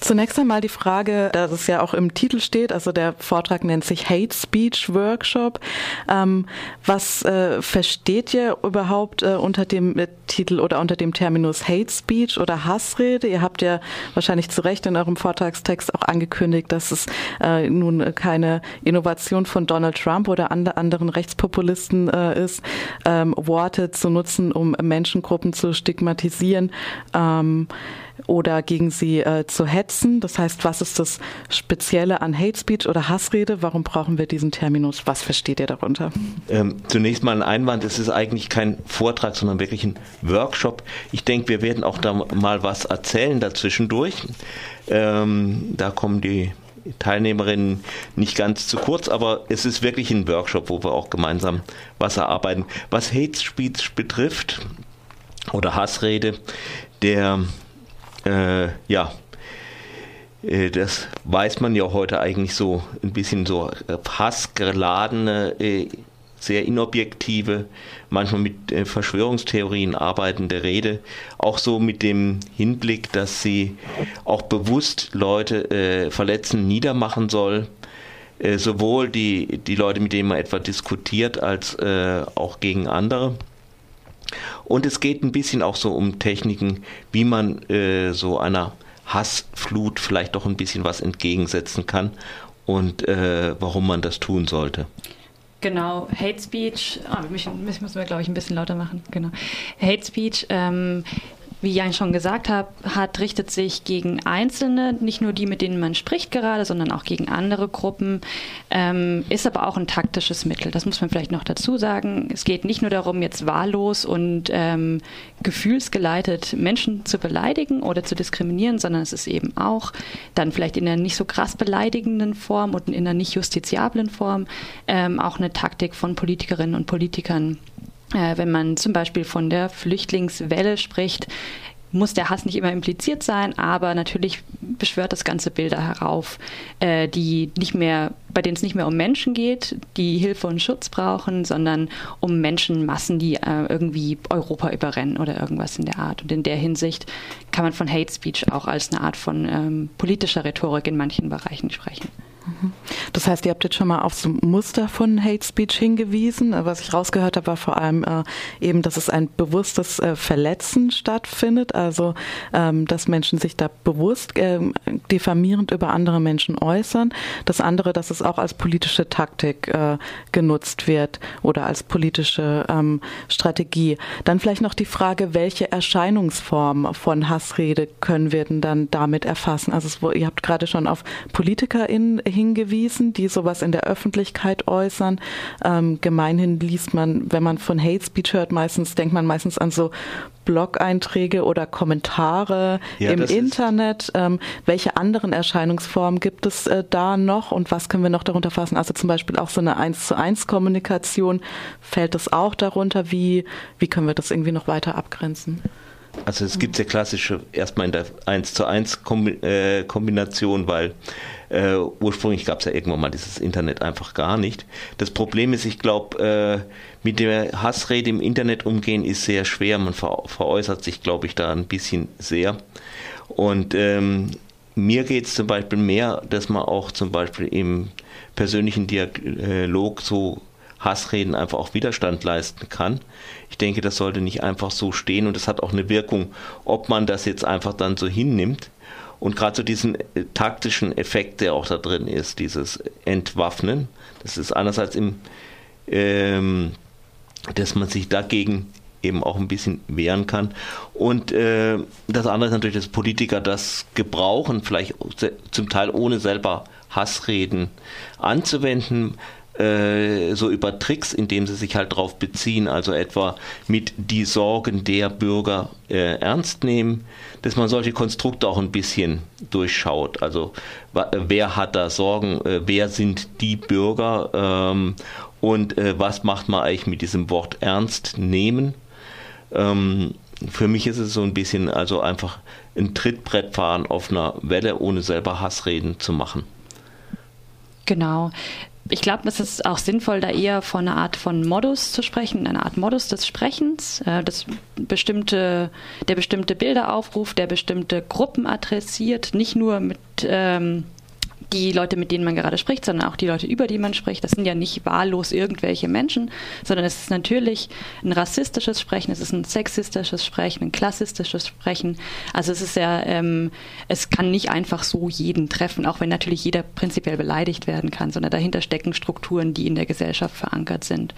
Zunächst einmal die Frage, dass es ja auch im Titel steht, also der Vortrag nennt sich Hate Speech Workshop. Ähm, was äh, versteht ihr überhaupt äh, unter dem äh, Titel oder unter dem Terminus Hate Speech oder Hassrede? Ihr habt ja wahrscheinlich zu Recht in eurem Vortragstext auch angekündigt, dass es äh, nun keine Innovation von Donald Trump oder and anderen Rechtspopulisten äh, ist, ähm, Worte zu nutzen, um Menschengruppen zu stigmatisieren. Ähm, oder gegen sie äh, zu hetzen. Das heißt, was ist das Spezielle an Hate Speech oder Hassrede? Warum brauchen wir diesen Terminus? Was versteht ihr darunter? Ähm, zunächst mal ein Einwand. Es ist eigentlich kein Vortrag, sondern wirklich ein Workshop. Ich denke, wir werden auch da mal was erzählen dazwischendurch. Ähm, da kommen die Teilnehmerinnen nicht ganz zu kurz, aber es ist wirklich ein Workshop, wo wir auch gemeinsam was erarbeiten. Was Hate Speech betrifft oder Hassrede, der äh, ja, äh, das weiß man ja heute eigentlich so ein bisschen so hassgeladene, äh, sehr inobjektive, manchmal mit äh, Verschwörungstheorien arbeitende Rede, auch so mit dem Hinblick, dass sie auch bewusst Leute äh, verletzen, niedermachen soll, äh, sowohl die, die Leute, mit denen man etwa diskutiert, als äh, auch gegen andere. Und es geht ein bisschen auch so um Techniken, wie man äh, so einer Hassflut vielleicht doch ein bisschen was entgegensetzen kann und äh, warum man das tun sollte. Genau, Hate Speech, ah, mich, mich müssen wir, glaube ich, ein bisschen lauter machen. Genau. Hate Speech ähm, wie Jan schon gesagt hat, hat, richtet sich gegen Einzelne, nicht nur die, mit denen man spricht gerade, sondern auch gegen andere Gruppen, ähm, ist aber auch ein taktisches Mittel. Das muss man vielleicht noch dazu sagen. Es geht nicht nur darum, jetzt wahllos und ähm, gefühlsgeleitet Menschen zu beleidigen oder zu diskriminieren, sondern es ist eben auch dann vielleicht in einer nicht so krass beleidigenden Form und in einer nicht justiziablen Form ähm, auch eine Taktik von Politikerinnen und Politikern, wenn man zum Beispiel von der Flüchtlingswelle spricht, muss der Hass nicht immer impliziert sein, aber natürlich beschwört das Ganze Bilder herauf, äh, die nicht mehr, bei denen es nicht mehr um Menschen geht, die Hilfe und Schutz brauchen, sondern um Menschenmassen, die äh, irgendwie Europa überrennen oder irgendwas in der Art. Und in der Hinsicht kann man von Hate Speech auch als eine Art von ähm, politischer Rhetorik in manchen Bereichen sprechen. Das heißt, ihr habt jetzt schon mal auf so Muster von Hate Speech hingewiesen. Was ich rausgehört habe, war vor allem äh, eben, dass es ein bewusstes äh, Verletzen stattfindet, also ähm, dass Menschen sich da bewusst äh, diffamierend über andere Menschen äußern. Das andere, dass es auch als politische Taktik äh, genutzt wird oder als politische ähm, Strategie. Dann vielleicht noch die Frage, welche Erscheinungsform von Hassrede können wir denn dann damit erfassen? Also es, ihr habt gerade schon auf PolitikerInnen hingewiesen, die sowas in der Öffentlichkeit äußern. Ähm, gemeinhin liest man, wenn man von Hate Speech hört, meistens denkt man meistens an so Blog-Einträge oder Kommentare ja, im Internet. Ähm, welche anderen Erscheinungsformen gibt es äh, da noch und was können wir noch darunter fassen? Also zum Beispiel auch so eine eins zu eins Kommunikation. Fällt das auch darunter? Wie, wie können wir das irgendwie noch weiter abgrenzen? Also es gibt sehr klassische erstmal in der 1 zu 1 äh, Kombination, weil äh, ursprünglich gab es ja irgendwann mal dieses Internet einfach gar nicht. Das Problem ist, ich glaube, äh, mit der Hassrede im Internet umgehen ist sehr schwer. Man ver veräußert sich, glaube ich, da ein bisschen sehr. Und ähm, mir geht es zum Beispiel mehr, dass man auch zum Beispiel im persönlichen Dialog so Hassreden einfach auch Widerstand leisten kann. Ich denke, das sollte nicht einfach so stehen und das hat auch eine Wirkung, ob man das jetzt einfach dann so hinnimmt. Und gerade so diesen äh, taktischen Effekt, der auch da drin ist, dieses Entwaffnen, das ist einerseits im, ähm, dass man sich dagegen eben auch ein bisschen wehren kann. Und äh, das andere ist natürlich, dass Politiker das gebrauchen, vielleicht zum Teil ohne selber Hassreden anzuwenden, äh, so über Tricks, indem sie sich halt darauf beziehen, also etwa mit die Sorgen der Bürger äh, ernst nehmen, dass man solche Konstrukte auch ein bisschen durchschaut. Also wer hat da Sorgen, äh, wer sind die Bürger ähm, und äh, was macht man eigentlich mit diesem Wort ernst nehmen? Ähm, für mich ist es so ein bisschen also einfach ein Trittbrett fahren auf einer Welle, ohne selber Hassreden zu machen. Genau ich glaube, es ist auch sinnvoll, da eher von einer Art von Modus zu sprechen, einer Art Modus des Sprechens, äh, das bestimmte, der bestimmte Bilder aufruft, der bestimmte Gruppen adressiert, nicht nur mit ähm, die Leute, mit denen man gerade spricht, sondern auch die Leute, über die man spricht. Das sind ja nicht wahllos irgendwelche Menschen, sondern es ist natürlich ein rassistisches Sprechen, es ist ein sexistisches Sprechen, ein klassistisches Sprechen. Also es ist ja, ähm, es kann nicht einfach so jeden treffen, auch wenn natürlich jeder prinzipiell beleidigt werden kann, sondern dahinter stecken Strukturen, die in der Gesellschaft verankert sind.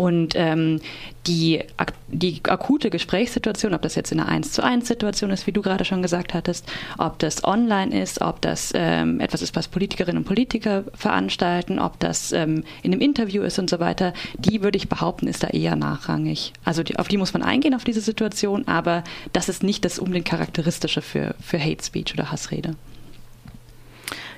Und ähm, die, die akute Gesprächssituation, ob das jetzt in einer 1 zu 1 Situation ist, wie du gerade schon gesagt hattest, ob das online ist, ob das ähm, etwas ist, was Politikerinnen und Politiker veranstalten, ob das ähm, in einem Interview ist und so weiter, die würde ich behaupten, ist da eher nachrangig. Also die, auf die muss man eingehen, auf diese Situation, aber das ist nicht das unbedingt Charakteristische für, für Hate Speech oder Hassrede.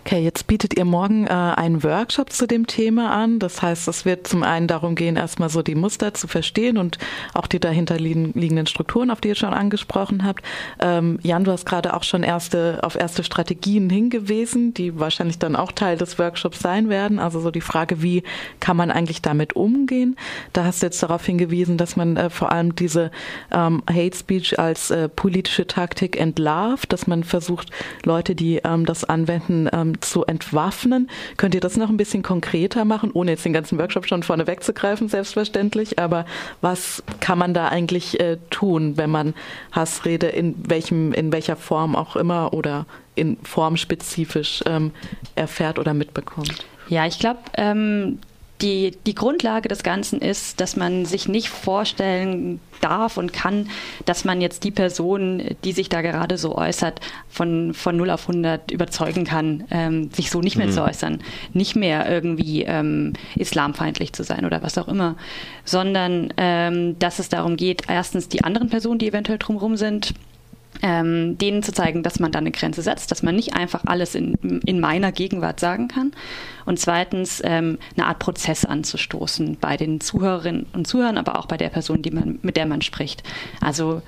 Okay, jetzt bietet ihr morgen äh, einen Workshop zu dem Thema an. Das heißt, es wird zum einen darum gehen, erstmal so die Muster zu verstehen und auch die dahinter liegenden Strukturen, auf die ihr schon angesprochen habt. Ähm, Jan, du hast gerade auch schon erste, auf erste Strategien hingewiesen, die wahrscheinlich dann auch Teil des Workshops sein werden. Also so die Frage, wie kann man eigentlich damit umgehen? Da hast du jetzt darauf hingewiesen, dass man äh, vor allem diese ähm, Hate Speech als äh, politische Taktik entlarvt, dass man versucht, Leute, die ähm, das anwenden, ähm, zu entwaffnen. Könnt ihr das noch ein bisschen konkreter machen, ohne jetzt den ganzen Workshop schon vorne wegzugreifen, selbstverständlich. Aber was kann man da eigentlich äh, tun, wenn man Hassrede in welchem, in welcher Form auch immer oder in formspezifisch ähm, erfährt oder mitbekommt? Ja, ich glaube, ähm, die, die Grundlage des Ganzen ist, dass man sich nicht vorstellen darf und kann, dass man jetzt die Person, die sich da gerade so äußert, von, von 0 auf 100 überzeugen kann, ähm, sich so nicht mehr mhm. zu äußern, nicht mehr irgendwie ähm, islamfeindlich zu sein oder was auch immer, sondern ähm, dass es darum geht, erstens die anderen Personen, die eventuell drumherum sind, ähm, denen zu zeigen, dass man da eine Grenze setzt, dass man nicht einfach alles in, in meiner Gegenwart sagen kann. Und zweitens ähm, eine Art Prozess anzustoßen bei den Zuhörerinnen und Zuhörern, aber auch bei der Person, die man, mit der man spricht. Also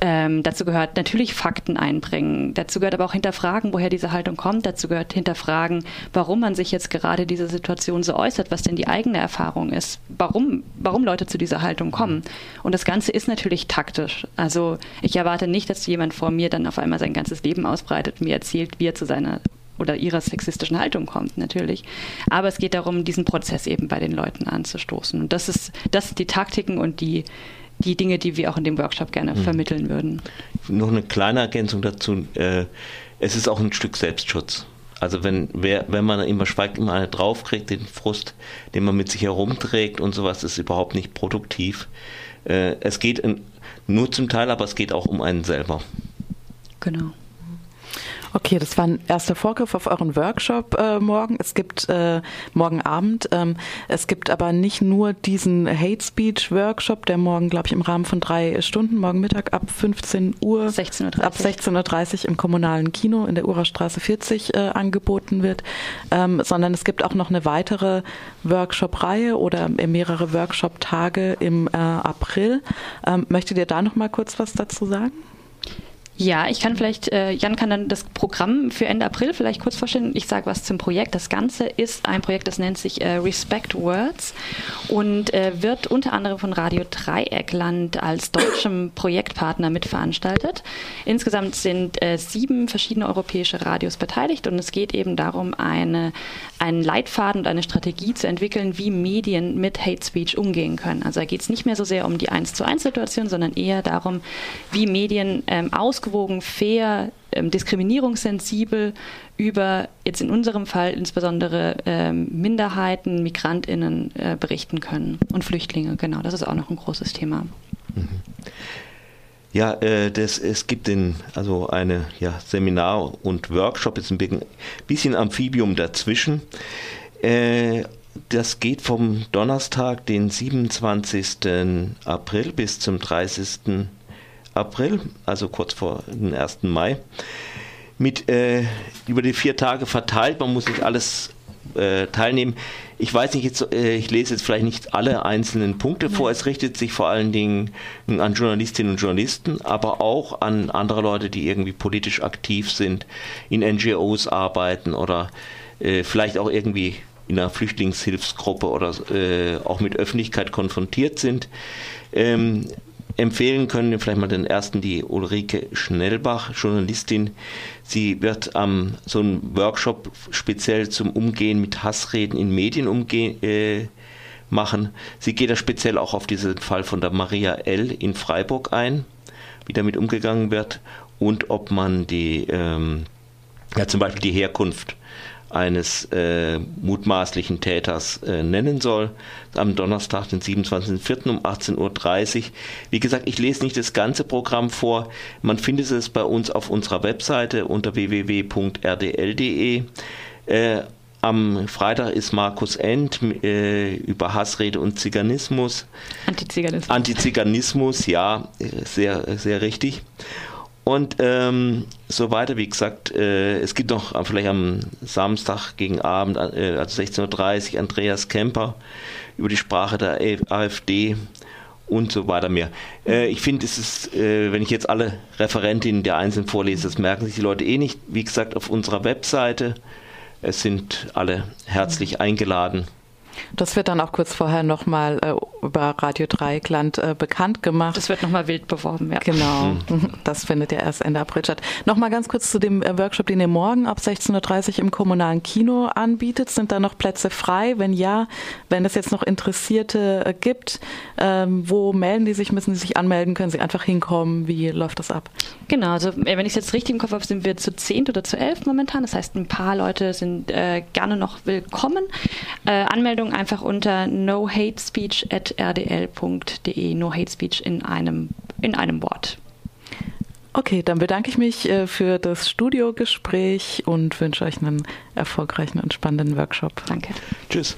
ähm, dazu gehört natürlich Fakten einbringen. Dazu gehört aber auch hinterfragen, woher diese Haltung kommt. Dazu gehört hinterfragen, warum man sich jetzt gerade diese Situation so äußert, was denn die eigene Erfahrung ist, warum, warum Leute zu dieser Haltung kommen. Und das Ganze ist natürlich taktisch. Also ich erwarte nicht, dass jemand vor mir dann auf einmal sein ganzes Leben ausbreitet und mir erzählt, wie er zu seiner oder ihrer sexistischen Haltung kommt, natürlich. Aber es geht darum, diesen Prozess eben bei den Leuten anzustoßen. Und das ist, das sind die Taktiken und die, die Dinge, die wir auch in dem Workshop gerne mhm. vermitteln würden. Noch eine kleine Ergänzung dazu. Äh, es ist auch ein Stück Selbstschutz. Also wenn, wer, wenn man immer schweigt, immer eine draufkriegt, den Frust, den man mit sich herumträgt und sowas, ist überhaupt nicht produktiv. Äh, es geht in, nur zum Teil, aber es geht auch um einen selber. Genau. Okay, das war ein erster Vorgriff auf euren Workshop äh, morgen. Es gibt äh, morgen Abend. Ähm, es gibt aber nicht nur diesen Hate Speech Workshop, der morgen, glaube ich, im Rahmen von drei Stunden, morgen Mittag ab 15 Uhr, 16.30 ab 16.30 Uhr im kommunalen Kino in der Urerstraße 40 äh, angeboten wird, ähm, sondern es gibt auch noch eine weitere Workshop-Reihe oder mehrere Workshop-Tage im äh, April. Ähm, möchtet ihr da noch mal kurz was dazu sagen? Ja, ich kann vielleicht, äh, Jan kann dann das Programm für Ende April vielleicht kurz vorstellen. Ich sage was zum Projekt. Das Ganze ist ein Projekt, das nennt sich äh, Respect Words und äh, wird unter anderem von Radio Dreieckland als deutschem Projektpartner mitveranstaltet. Insgesamt sind äh, sieben verschiedene europäische Radios beteiligt und es geht eben darum, eine, einen Leitfaden und eine Strategie zu entwickeln, wie Medien mit Hate Speech umgehen können. Also da geht es nicht mehr so sehr um die Eins zu eins Situation, sondern eher darum, wie Medien ähm, ausgewogen ausgewogen, fair, ähm, diskriminierungssensibel über jetzt in unserem Fall insbesondere ähm, Minderheiten, Migrantinnen äh, berichten können und Flüchtlinge. Genau, das ist auch noch ein großes Thema. Mhm. Ja, äh, das, es gibt den, also eine ja, Seminar und Workshop, ist ein bisschen Amphibium dazwischen. Äh, das geht vom Donnerstag, den 27. April bis zum 30. April, also kurz vor dem 1. Mai, mit äh, über die vier Tage verteilt. Man muss nicht alles äh, teilnehmen. Ich weiß nicht jetzt, äh, ich lese jetzt vielleicht nicht alle einzelnen Punkte ja. vor. Es richtet sich vor allen Dingen an Journalistinnen und Journalisten, aber auch an andere Leute, die irgendwie politisch aktiv sind, in NGOs arbeiten oder äh, vielleicht auch irgendwie in einer Flüchtlingshilfsgruppe oder äh, auch mit Öffentlichkeit konfrontiert sind. Ähm, empfehlen können vielleicht mal den ersten, die Ulrike Schnellbach, Journalistin. Sie wird ähm, so einen Workshop speziell zum Umgehen mit Hassreden in Medien umgehen. Äh, machen. Sie geht da speziell auch auf diesen Fall von der Maria L. in Freiburg ein, wie damit umgegangen wird und ob man die, ähm, ja, zum Beispiel die Herkunft eines äh, mutmaßlichen Täters äh, nennen soll. Am Donnerstag, den 27.04. um 18.30 Uhr. Wie gesagt, ich lese nicht das ganze Programm vor. Man findet es bei uns auf unserer Webseite unter www.rdl.de. Äh, am Freitag ist Markus End äh, über Hassrede und Ziganismus. Antiziganismus. Antiziganismus, ja, sehr, sehr richtig. Und ähm, so weiter, wie gesagt, äh, es gibt noch vielleicht am Samstag gegen Abend, äh, also 16.30 Uhr, Andreas Kemper über die Sprache der AfD und so weiter mehr. Äh, ich finde, es ist, äh, wenn ich jetzt alle Referentinnen der Einzelnen vorlese, das merken sich die Leute eh nicht. Wie gesagt, auf unserer Webseite es sind alle herzlich eingeladen. Das wird dann auch kurz vorher nochmal äh, über Radio Dreieckland äh, bekannt gemacht. Das wird nochmal wild beworben, ja. Genau, mhm. das findet ja erst Ende April statt. Nochmal ganz kurz zu dem äh, Workshop, den ihr morgen ab 16.30 Uhr im kommunalen Kino anbietet. Sind da noch Plätze frei? Wenn ja, wenn es jetzt noch Interessierte äh, gibt, ähm, wo melden die sich? Müssen sie sich anmelden? Können sie einfach hinkommen? Wie läuft das ab? Genau, also äh, wenn ich es jetzt richtig im Kopf habe, sind wir zu 10 oder zu 11 momentan. Das heißt, ein paar Leute sind äh, gerne noch willkommen. Anmeldung Anmeldung einfach unter nohatespeech.rdl.de. No Hate Speech in einem, in einem Wort. Okay, dann bedanke ich mich äh, für das Studiogespräch und wünsche euch einen erfolgreichen und spannenden Workshop. Danke. Tschüss.